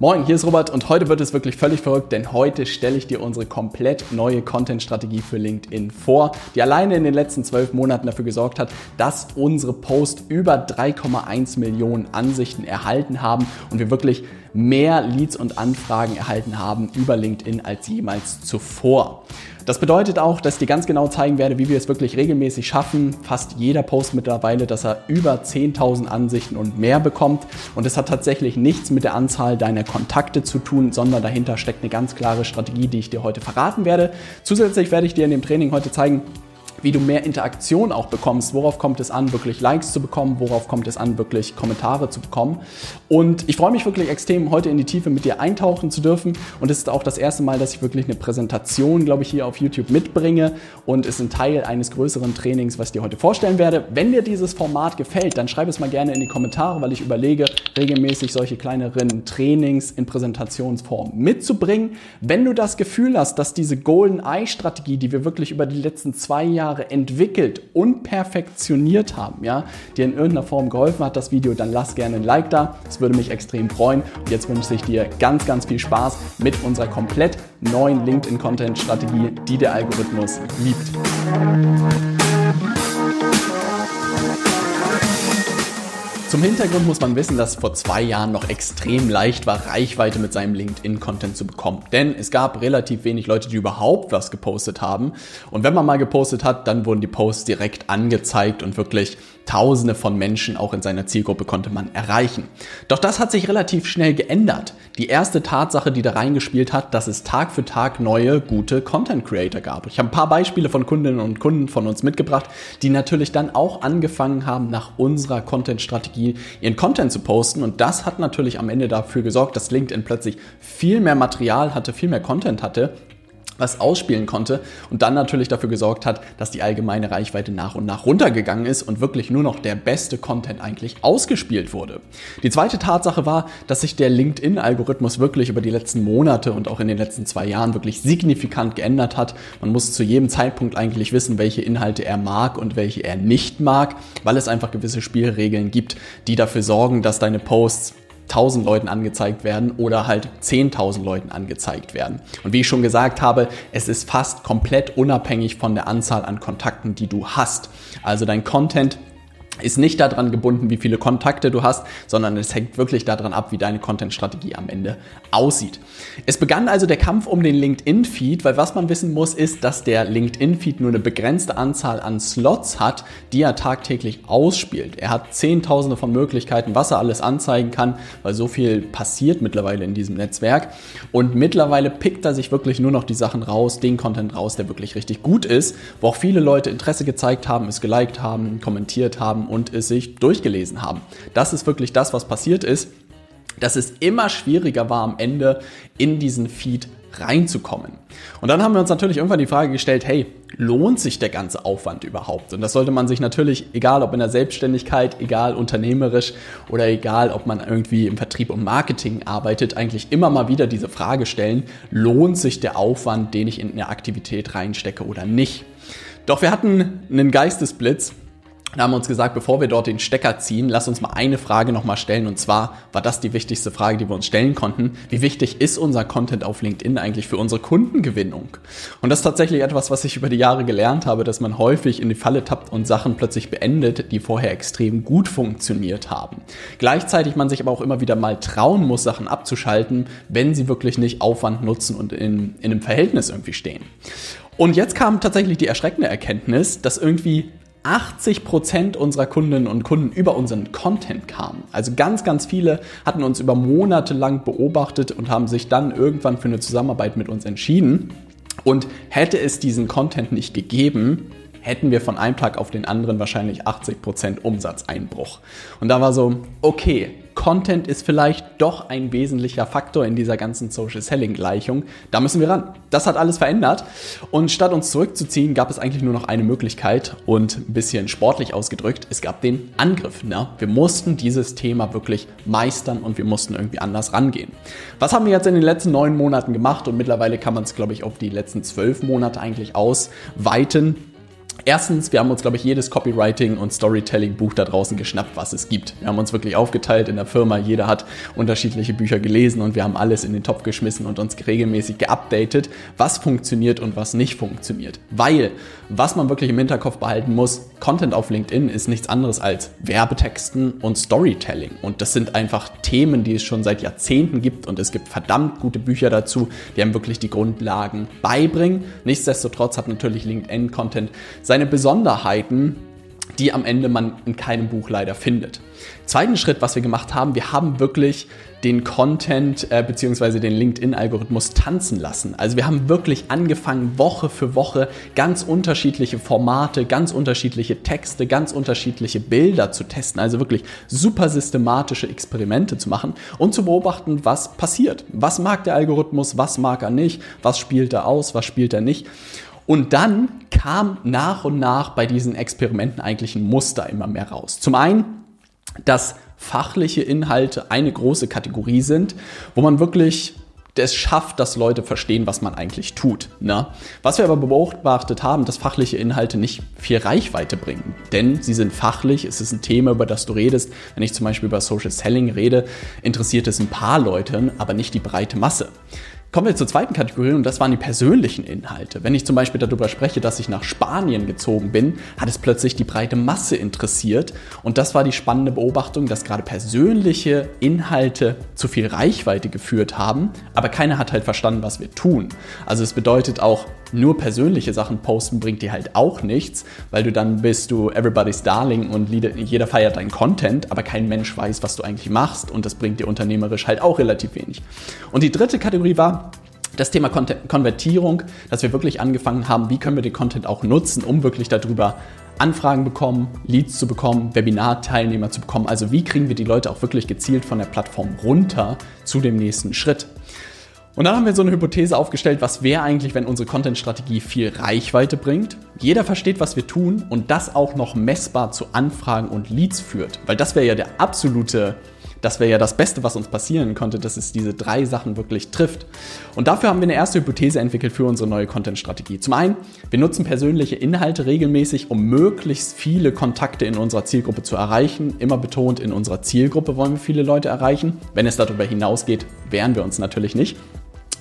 Moin, hier ist Robert und heute wird es wirklich völlig verrückt, denn heute stelle ich dir unsere komplett neue Content-Strategie für LinkedIn vor, die alleine in den letzten zwölf Monaten dafür gesorgt hat, dass unsere Posts über 3,1 Millionen Ansichten erhalten haben und wir wirklich mehr Leads und Anfragen erhalten haben über LinkedIn als jemals zuvor. Das bedeutet auch, dass ich dir ganz genau zeigen werde, wie wir es wirklich regelmäßig schaffen. Fast jeder Post mittlerweile, dass er über 10.000 Ansichten und mehr bekommt. Und es hat tatsächlich nichts mit der Anzahl deiner Kontakte zu tun, sondern dahinter steckt eine ganz klare Strategie, die ich dir heute verraten werde. Zusätzlich werde ich dir in dem Training heute zeigen, wie du mehr Interaktion auch bekommst. Worauf kommt es an, wirklich Likes zu bekommen? Worauf kommt es an, wirklich Kommentare zu bekommen? Und ich freue mich wirklich extrem, heute in die Tiefe mit dir eintauchen zu dürfen. Und es ist auch das erste Mal, dass ich wirklich eine Präsentation, glaube ich, hier auf YouTube mitbringe. Und ist ein Teil eines größeren Trainings, was ich dir heute vorstellen werde. Wenn dir dieses Format gefällt, dann schreib es mal gerne in die Kommentare, weil ich überlege, regelmäßig solche kleineren Trainings in Präsentationsform mitzubringen. Wenn du das Gefühl hast, dass diese Golden Eye Strategie, die wir wirklich über die letzten zwei Jahre Jahre entwickelt und perfektioniert haben, ja, dir in irgendeiner Form geholfen hat, das Video, dann lass gerne ein Like da. Das würde mich extrem freuen. Und jetzt wünsche ich dir ganz, ganz viel Spaß mit unserer komplett neuen LinkedIn-Content-Strategie, die der Algorithmus liebt. Zum Hintergrund muss man wissen, dass es vor zwei Jahren noch extrem leicht war, Reichweite mit seinem LinkedIn-Content zu bekommen. Denn es gab relativ wenig Leute, die überhaupt was gepostet haben. Und wenn man mal gepostet hat, dann wurden die Posts direkt angezeigt und wirklich Tausende von Menschen auch in seiner Zielgruppe konnte man erreichen. Doch das hat sich relativ schnell geändert. Die erste Tatsache, die da reingespielt hat, dass es Tag für Tag neue, gute Content Creator gab. Ich habe ein paar Beispiele von Kundinnen und Kunden von uns mitgebracht, die natürlich dann auch angefangen haben, nach unserer Content-Strategie Strategie, ihren Content zu posten. Und das hat natürlich am Ende dafür gesorgt, dass LinkedIn plötzlich viel mehr Material hatte, viel mehr Content hatte, was ausspielen konnte und dann natürlich dafür gesorgt hat, dass die allgemeine Reichweite nach und nach runtergegangen ist und wirklich nur noch der beste Content eigentlich ausgespielt wurde. Die zweite Tatsache war, dass sich der LinkedIn-Algorithmus wirklich über die letzten Monate und auch in den letzten zwei Jahren wirklich signifikant geändert hat. Man muss zu jedem Zeitpunkt eigentlich wissen, welche Inhalte er mag und welche er nicht mag, weil es einfach gewisse Spielregeln gibt, die dafür sorgen, dass deine Posts 1000 Leuten angezeigt werden oder halt 10.000 Leuten angezeigt werden. Und wie ich schon gesagt habe, es ist fast komplett unabhängig von der Anzahl an Kontakten, die du hast. Also dein Content ist nicht daran gebunden, wie viele Kontakte du hast, sondern es hängt wirklich daran ab, wie deine Content-Strategie am Ende aussieht. Es begann also der Kampf um den LinkedIn-Feed, weil was man wissen muss, ist, dass der LinkedIn-Feed nur eine begrenzte Anzahl an Slots hat, die er tagtäglich ausspielt. Er hat Zehntausende von Möglichkeiten, was er alles anzeigen kann, weil so viel passiert mittlerweile in diesem Netzwerk. Und mittlerweile pickt er sich wirklich nur noch die Sachen raus, den Content raus, der wirklich richtig gut ist, wo auch viele Leute Interesse gezeigt haben, es geliked haben, kommentiert haben und es sich durchgelesen haben. Das ist wirklich das, was passiert ist, dass es immer schwieriger war am Ende in diesen Feed reinzukommen. Und dann haben wir uns natürlich irgendwann die Frage gestellt, hey, lohnt sich der ganze Aufwand überhaupt? Und das sollte man sich natürlich, egal ob in der Selbstständigkeit, egal unternehmerisch oder egal ob man irgendwie im Vertrieb und Marketing arbeitet, eigentlich immer mal wieder diese Frage stellen, lohnt sich der Aufwand, den ich in eine Aktivität reinstecke oder nicht? Doch wir hatten einen Geistesblitz da haben wir uns gesagt, bevor wir dort den Stecker ziehen, lass uns mal eine Frage nochmal stellen. Und zwar war das die wichtigste Frage, die wir uns stellen konnten. Wie wichtig ist unser Content auf LinkedIn eigentlich für unsere Kundengewinnung? Und das ist tatsächlich etwas, was ich über die Jahre gelernt habe, dass man häufig in die Falle tappt und Sachen plötzlich beendet, die vorher extrem gut funktioniert haben. Gleichzeitig man sich aber auch immer wieder mal trauen muss, Sachen abzuschalten, wenn sie wirklich nicht Aufwand nutzen und in, in einem Verhältnis irgendwie stehen. Und jetzt kam tatsächlich die erschreckende Erkenntnis, dass irgendwie 80 Prozent unserer Kundinnen und Kunden über unseren Content kamen. Also ganz, ganz viele hatten uns über Monate lang beobachtet und haben sich dann irgendwann für eine Zusammenarbeit mit uns entschieden. Und hätte es diesen Content nicht gegeben, hätten wir von einem Tag auf den anderen wahrscheinlich 80% Umsatzeinbruch. Und da war so, okay, Content ist vielleicht doch ein wesentlicher Faktor in dieser ganzen Social Selling Gleichung. Da müssen wir ran. Das hat alles verändert. Und statt uns zurückzuziehen, gab es eigentlich nur noch eine Möglichkeit und ein bisschen sportlich ausgedrückt, es gab den Angriff. Ne? Wir mussten dieses Thema wirklich meistern und wir mussten irgendwie anders rangehen. Was haben wir jetzt in den letzten neun Monaten gemacht? Und mittlerweile kann man es, glaube ich, auf die letzten zwölf Monate eigentlich ausweiten Erstens, wir haben uns, glaube ich, jedes Copywriting und Storytelling-Buch da draußen geschnappt, was es gibt. Wir haben uns wirklich aufgeteilt in der Firma. Jeder hat unterschiedliche Bücher gelesen und wir haben alles in den Topf geschmissen und uns regelmäßig geupdatet, was funktioniert und was nicht funktioniert. Weil, was man wirklich im Hinterkopf behalten muss, Content auf LinkedIn ist nichts anderes als Werbetexten und Storytelling. Und das sind einfach Themen, die es schon seit Jahrzehnten gibt und es gibt verdammt gute Bücher dazu, die einem wirklich die Grundlagen beibringen. Nichtsdestotrotz hat natürlich LinkedIn-Content seine Besonderheiten, die am Ende man in keinem Buch leider findet. Zweiten Schritt, was wir gemacht haben, wir haben wirklich den Content äh, bzw. den LinkedIn-Algorithmus tanzen lassen. Also wir haben wirklich angefangen, Woche für Woche ganz unterschiedliche Formate, ganz unterschiedliche Texte, ganz unterschiedliche Bilder zu testen. Also wirklich super systematische Experimente zu machen und zu beobachten, was passiert. Was mag der Algorithmus, was mag er nicht, was spielt er aus, was spielt er nicht. Und dann kam nach und nach bei diesen Experimenten eigentlich ein Muster immer mehr raus. Zum einen, dass fachliche Inhalte eine große Kategorie sind, wo man wirklich es schafft, dass Leute verstehen, was man eigentlich tut. Ne? Was wir aber beobachtet haben, dass fachliche Inhalte nicht viel Reichweite bringen. Denn sie sind fachlich, es ist ein Thema, über das du redest. Wenn ich zum Beispiel über Social Selling rede, interessiert es ein paar Leute, aber nicht die breite Masse. Kommen wir zur zweiten Kategorie und das waren die persönlichen Inhalte. Wenn ich zum Beispiel darüber spreche, dass ich nach Spanien gezogen bin, hat es plötzlich die breite Masse interessiert und das war die spannende Beobachtung, dass gerade persönliche Inhalte zu viel Reichweite geführt haben, aber keiner hat halt verstanden, was wir tun. Also es bedeutet auch, nur persönliche Sachen posten bringt dir halt auch nichts, weil du dann bist du everybody's darling und jeder feiert deinen Content, aber kein Mensch weiß, was du eigentlich machst und das bringt dir unternehmerisch halt auch relativ wenig. Und die dritte Kategorie war, das Thema Konvertierung, dass wir wirklich angefangen haben, wie können wir den Content auch nutzen, um wirklich darüber Anfragen bekommen, Leads zu bekommen, Webinar-Teilnehmer zu bekommen. Also wie kriegen wir die Leute auch wirklich gezielt von der Plattform runter zu dem nächsten Schritt. Und dann haben wir so eine Hypothese aufgestellt, was wäre eigentlich, wenn unsere Content-Strategie viel Reichweite bringt, jeder versteht, was wir tun und das auch noch messbar zu Anfragen und Leads führt. Weil das wäre ja der absolute, das wäre ja das Beste, was uns passieren konnte, dass es diese drei Sachen wirklich trifft. Und dafür haben wir eine erste Hypothese entwickelt für unsere neue Content-Strategie. Zum einen, wir nutzen persönliche Inhalte regelmäßig, um möglichst viele Kontakte in unserer Zielgruppe zu erreichen. Immer betont, in unserer Zielgruppe wollen wir viele Leute erreichen. Wenn es darüber hinausgeht, wehren wir uns natürlich nicht.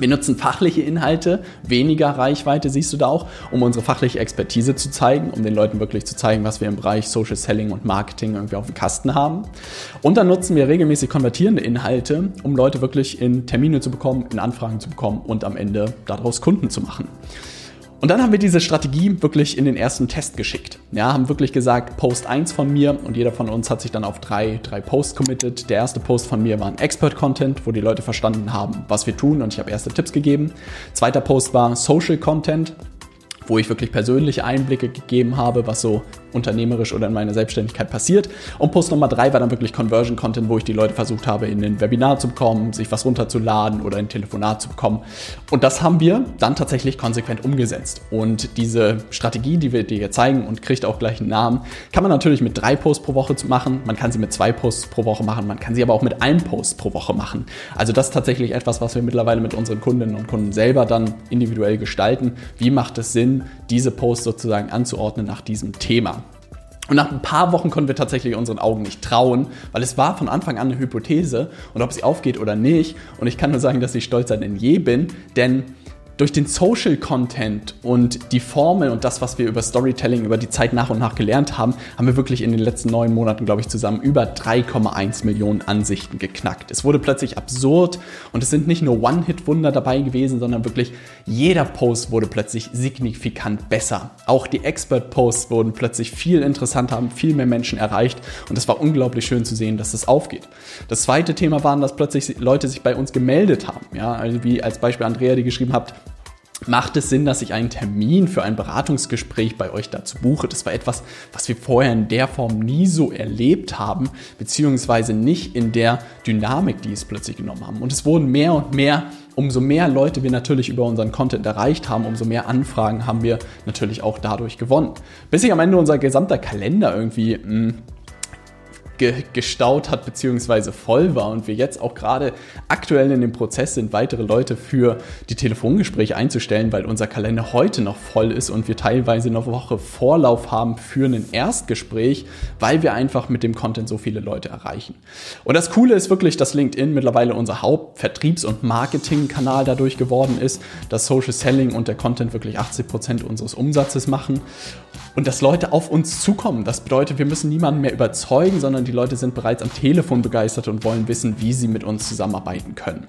Wir nutzen fachliche Inhalte, weniger Reichweite siehst du da auch, um unsere fachliche Expertise zu zeigen, um den Leuten wirklich zu zeigen, was wir im Bereich Social Selling und Marketing irgendwie auf dem Kasten haben. Und dann nutzen wir regelmäßig konvertierende Inhalte, um Leute wirklich in Termine zu bekommen, in Anfragen zu bekommen und am Ende daraus Kunden zu machen. Und dann haben wir diese Strategie wirklich in den ersten Test geschickt. Ja, haben wirklich gesagt, Post 1 von mir und jeder von uns hat sich dann auf drei, drei Posts committed. Der erste Post von mir war ein Expert-Content, wo die Leute verstanden haben, was wir tun und ich habe erste Tipps gegeben. Zweiter Post war Social Content, wo ich wirklich persönliche Einblicke gegeben habe, was so unternehmerisch oder in meiner Selbstständigkeit passiert. Und Post Nummer drei war dann wirklich Conversion Content, wo ich die Leute versucht habe, in ein Webinar zu bekommen, sich was runterzuladen oder ein Telefonat zu bekommen. Und das haben wir dann tatsächlich konsequent umgesetzt. Und diese Strategie, die wir dir hier zeigen und kriegt auch gleich einen Namen, kann man natürlich mit drei Posts pro Woche machen. Man kann sie mit zwei Posts pro Woche machen. Man kann sie aber auch mit einem Post pro Woche machen. Also das ist tatsächlich etwas, was wir mittlerweile mit unseren Kundinnen und Kunden selber dann individuell gestalten. Wie macht es Sinn, diese Posts sozusagen anzuordnen nach diesem Thema? Und nach ein paar Wochen konnten wir tatsächlich unseren Augen nicht trauen, weil es war von Anfang an eine Hypothese und ob sie aufgeht oder nicht. Und ich kann nur sagen, dass ich stolzer denn je bin, denn durch den Social Content und die Formel und das, was wir über Storytelling über die Zeit nach und nach gelernt haben, haben wir wirklich in den letzten neun Monaten, glaube ich, zusammen über 3,1 Millionen Ansichten geknackt. Es wurde plötzlich absurd und es sind nicht nur One-Hit-Wunder dabei gewesen, sondern wirklich jeder Post wurde plötzlich signifikant besser. Auch die Expert-Posts wurden plötzlich viel interessanter, haben viel mehr Menschen erreicht und es war unglaublich schön zu sehen, dass das aufgeht. Das zweite Thema war, dass plötzlich Leute sich bei uns gemeldet haben. Ja, also wie als Beispiel Andrea, die geschrieben hat, macht es Sinn, dass ich einen Termin für ein Beratungsgespräch bei euch dazu buche. Das war etwas, was wir vorher in der Form nie so erlebt haben, beziehungsweise nicht in der Dynamik, die es plötzlich genommen haben. Und es wurden mehr und mehr, umso mehr Leute wir natürlich über unseren Content erreicht haben, umso mehr Anfragen haben wir natürlich auch dadurch gewonnen. Bis sich am Ende unser gesamter Kalender irgendwie mh, hm, ge gestaut hat bzw. voll war und wir jetzt auch gerade aktuell in dem Prozess sind, weitere Leute für die Telefongespräche einzustellen, weil unser Kalender heute noch voll ist und wir teilweise eine Woche Vorlauf haben für ein Erstgespräch, weil wir einfach mit dem Content so viele Leute erreichen. Und das Coole ist wirklich, dass LinkedIn mittlerweile unser Hauptvertriebs- und Marketingkanal dadurch geworden ist, dass Social Selling und der Content wirklich 80 Prozent unseres Umsatzes machen und dass Leute auf uns zukommen. Das bedeutet, wir müssen niemanden mehr überzeugen, sondern die Leute sind bereits am Telefon begeistert und wollen wissen, wie sie mit uns zusammenarbeiten können.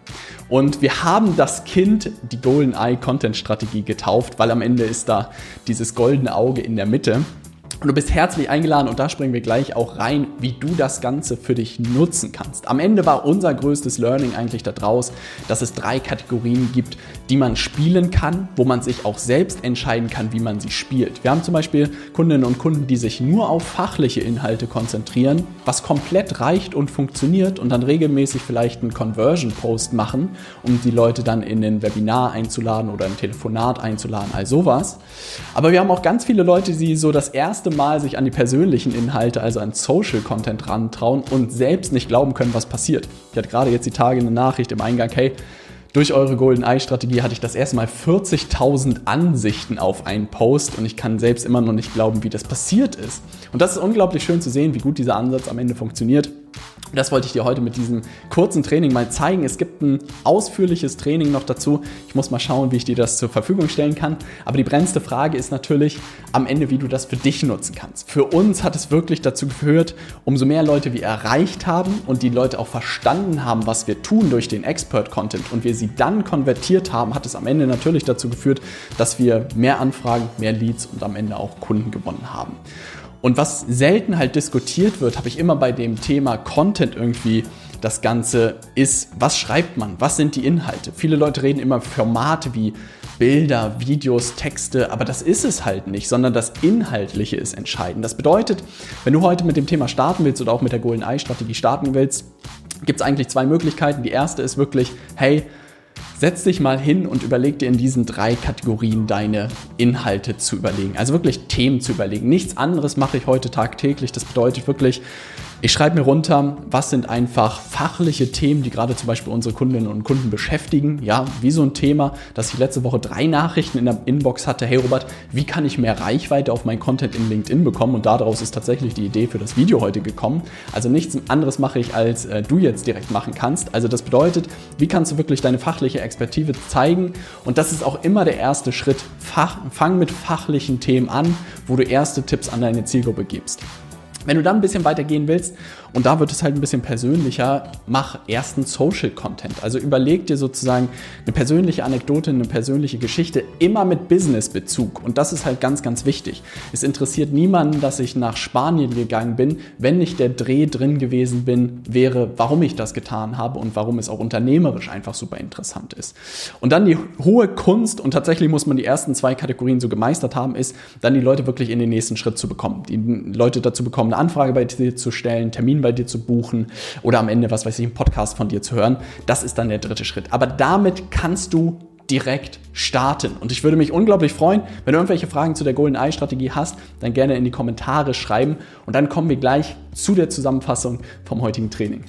Und wir haben das Kind die Golden Eye Content Strategie getauft, weil am Ende ist da dieses goldene Auge in der Mitte. Und du bist herzlich eingeladen und da springen wir gleich auch rein, wie du das Ganze für dich nutzen kannst. Am Ende war unser größtes Learning eigentlich daraus, dass es drei Kategorien gibt, die man spielen kann, wo man sich auch selbst entscheiden kann, wie man sie spielt. Wir haben zum Beispiel Kundinnen und Kunden, die sich nur auf fachliche Inhalte konzentrieren, was komplett reicht und funktioniert und dann regelmäßig vielleicht einen Conversion-Post machen, um die Leute dann in ein Webinar einzuladen oder ein Telefonat einzuladen, all sowas. Aber wir haben auch ganz viele Leute, die so das erste Mal sich an die persönlichen Inhalte, also an Social Content rantrauen und selbst nicht glauben können, was passiert. Ich hatte gerade jetzt die Tage eine Nachricht im Eingang, hey, durch eure Golden Eye Strategie hatte ich das erste Mal 40.000 Ansichten auf einen Post und ich kann selbst immer noch nicht glauben, wie das passiert ist. Und das ist unglaublich schön zu sehen, wie gut dieser Ansatz am Ende funktioniert. Das wollte ich dir heute mit diesem kurzen Training mal zeigen. Es gibt ein ausführliches Training noch dazu. Ich muss mal schauen, wie ich dir das zur Verfügung stellen kann. Aber die brennendste Frage ist natürlich am Ende, wie du das für dich nutzen kannst. Für uns hat es wirklich dazu geführt, umso mehr Leute wir erreicht haben und die Leute auch verstanden haben, was wir tun durch den Expert-Content und wir sie dann konvertiert haben, hat es am Ende natürlich dazu geführt, dass wir mehr Anfragen, mehr Leads und am Ende auch Kunden gewonnen haben. Und was selten halt diskutiert wird, habe ich immer bei dem Thema Content irgendwie das Ganze ist, was schreibt man, was sind die Inhalte. Viele Leute reden immer Formate wie Bilder, Videos, Texte, aber das ist es halt nicht, sondern das Inhaltliche ist entscheidend. Das bedeutet, wenn du heute mit dem Thema starten willst oder auch mit der Golden Eye Strategie starten willst, gibt es eigentlich zwei Möglichkeiten. Die erste ist wirklich, hey, Setz dich mal hin und überleg dir in diesen drei Kategorien deine Inhalte zu überlegen. Also wirklich Themen zu überlegen. Nichts anderes mache ich heute tagtäglich. Das bedeutet wirklich, ich schreibe mir runter, was sind einfach fachliche Themen, die gerade zum Beispiel unsere Kundinnen und Kunden beschäftigen. Ja, wie so ein Thema, dass ich letzte Woche drei Nachrichten in der Inbox hatte. Hey Robert, wie kann ich mehr Reichweite auf mein Content in LinkedIn bekommen? Und daraus ist tatsächlich die Idee für das Video heute gekommen. Also nichts anderes mache ich, als äh, du jetzt direkt machen kannst. Also das bedeutet, wie kannst du wirklich deine fachliche Expertise zeigen? Und das ist auch immer der erste Schritt. Fach, fang mit fachlichen Themen an, wo du erste Tipps an deine Zielgruppe gibst. Wenn du dann ein bisschen weiter gehen willst, und da wird es halt ein bisschen persönlicher, mach ersten Social Content. Also überleg dir sozusagen eine persönliche Anekdote, eine persönliche Geschichte, immer mit Business-Bezug. Und das ist halt ganz, ganz wichtig. Es interessiert niemanden, dass ich nach Spanien gegangen bin, wenn nicht der Dreh drin gewesen bin, wäre, warum ich das getan habe und warum es auch unternehmerisch einfach super interessant ist. Und dann die hohe Kunst, und tatsächlich muss man die ersten zwei Kategorien so gemeistert haben, ist, dann die Leute wirklich in den nächsten Schritt zu bekommen. Die Leute dazu bekommen, eine Anfrage bei dir zu stellen, Termin bei dir zu buchen oder am Ende, was weiß ich, einen Podcast von dir zu hören. Das ist dann der dritte Schritt. Aber damit kannst du direkt starten. Und ich würde mich unglaublich freuen, wenn du irgendwelche Fragen zu der Golden Eye Strategie hast, dann gerne in die Kommentare schreiben und dann kommen wir gleich zu der Zusammenfassung vom heutigen Training.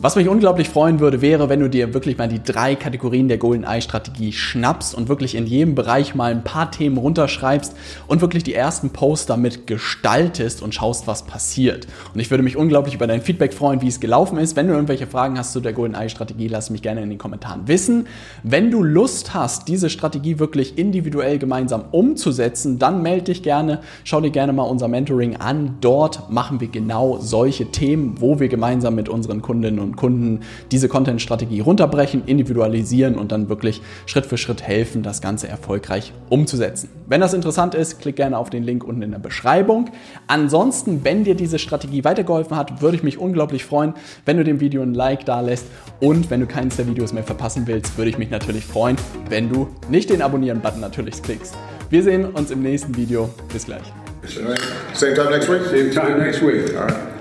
Was mich unglaublich freuen würde, wäre, wenn du dir wirklich mal die drei Kategorien der Golden Eye Strategie schnappst und wirklich in jedem Bereich mal ein paar Themen runterschreibst und wirklich die ersten Posts damit gestaltest und schaust, was passiert. Und ich würde mich unglaublich über dein Feedback freuen, wie es gelaufen ist. Wenn du irgendwelche Fragen hast zu der Golden Eye Strategie, lass mich gerne in den Kommentaren wissen. Wenn du Lust hast, diese Strategie wirklich individuell gemeinsam umzusetzen, dann melde dich gerne, schau dir gerne mal unser Mentoring an. Dort machen wir genau solche Themen, wo wir gemeinsam mit unseren Kundinnen und und Kunden diese Content-Strategie runterbrechen, individualisieren und dann wirklich Schritt für Schritt helfen, das Ganze erfolgreich umzusetzen. Wenn das interessant ist, klick gerne auf den Link unten in der Beschreibung. Ansonsten, wenn dir diese Strategie weitergeholfen hat, würde ich mich unglaublich freuen, wenn du dem Video ein Like da lässt und wenn du keines der Videos mehr verpassen willst, würde ich mich natürlich freuen, wenn du nicht den Abonnieren-Button natürlich klickst. Wir sehen uns im nächsten Video. Bis gleich. Same time next week? Same time next week. All right.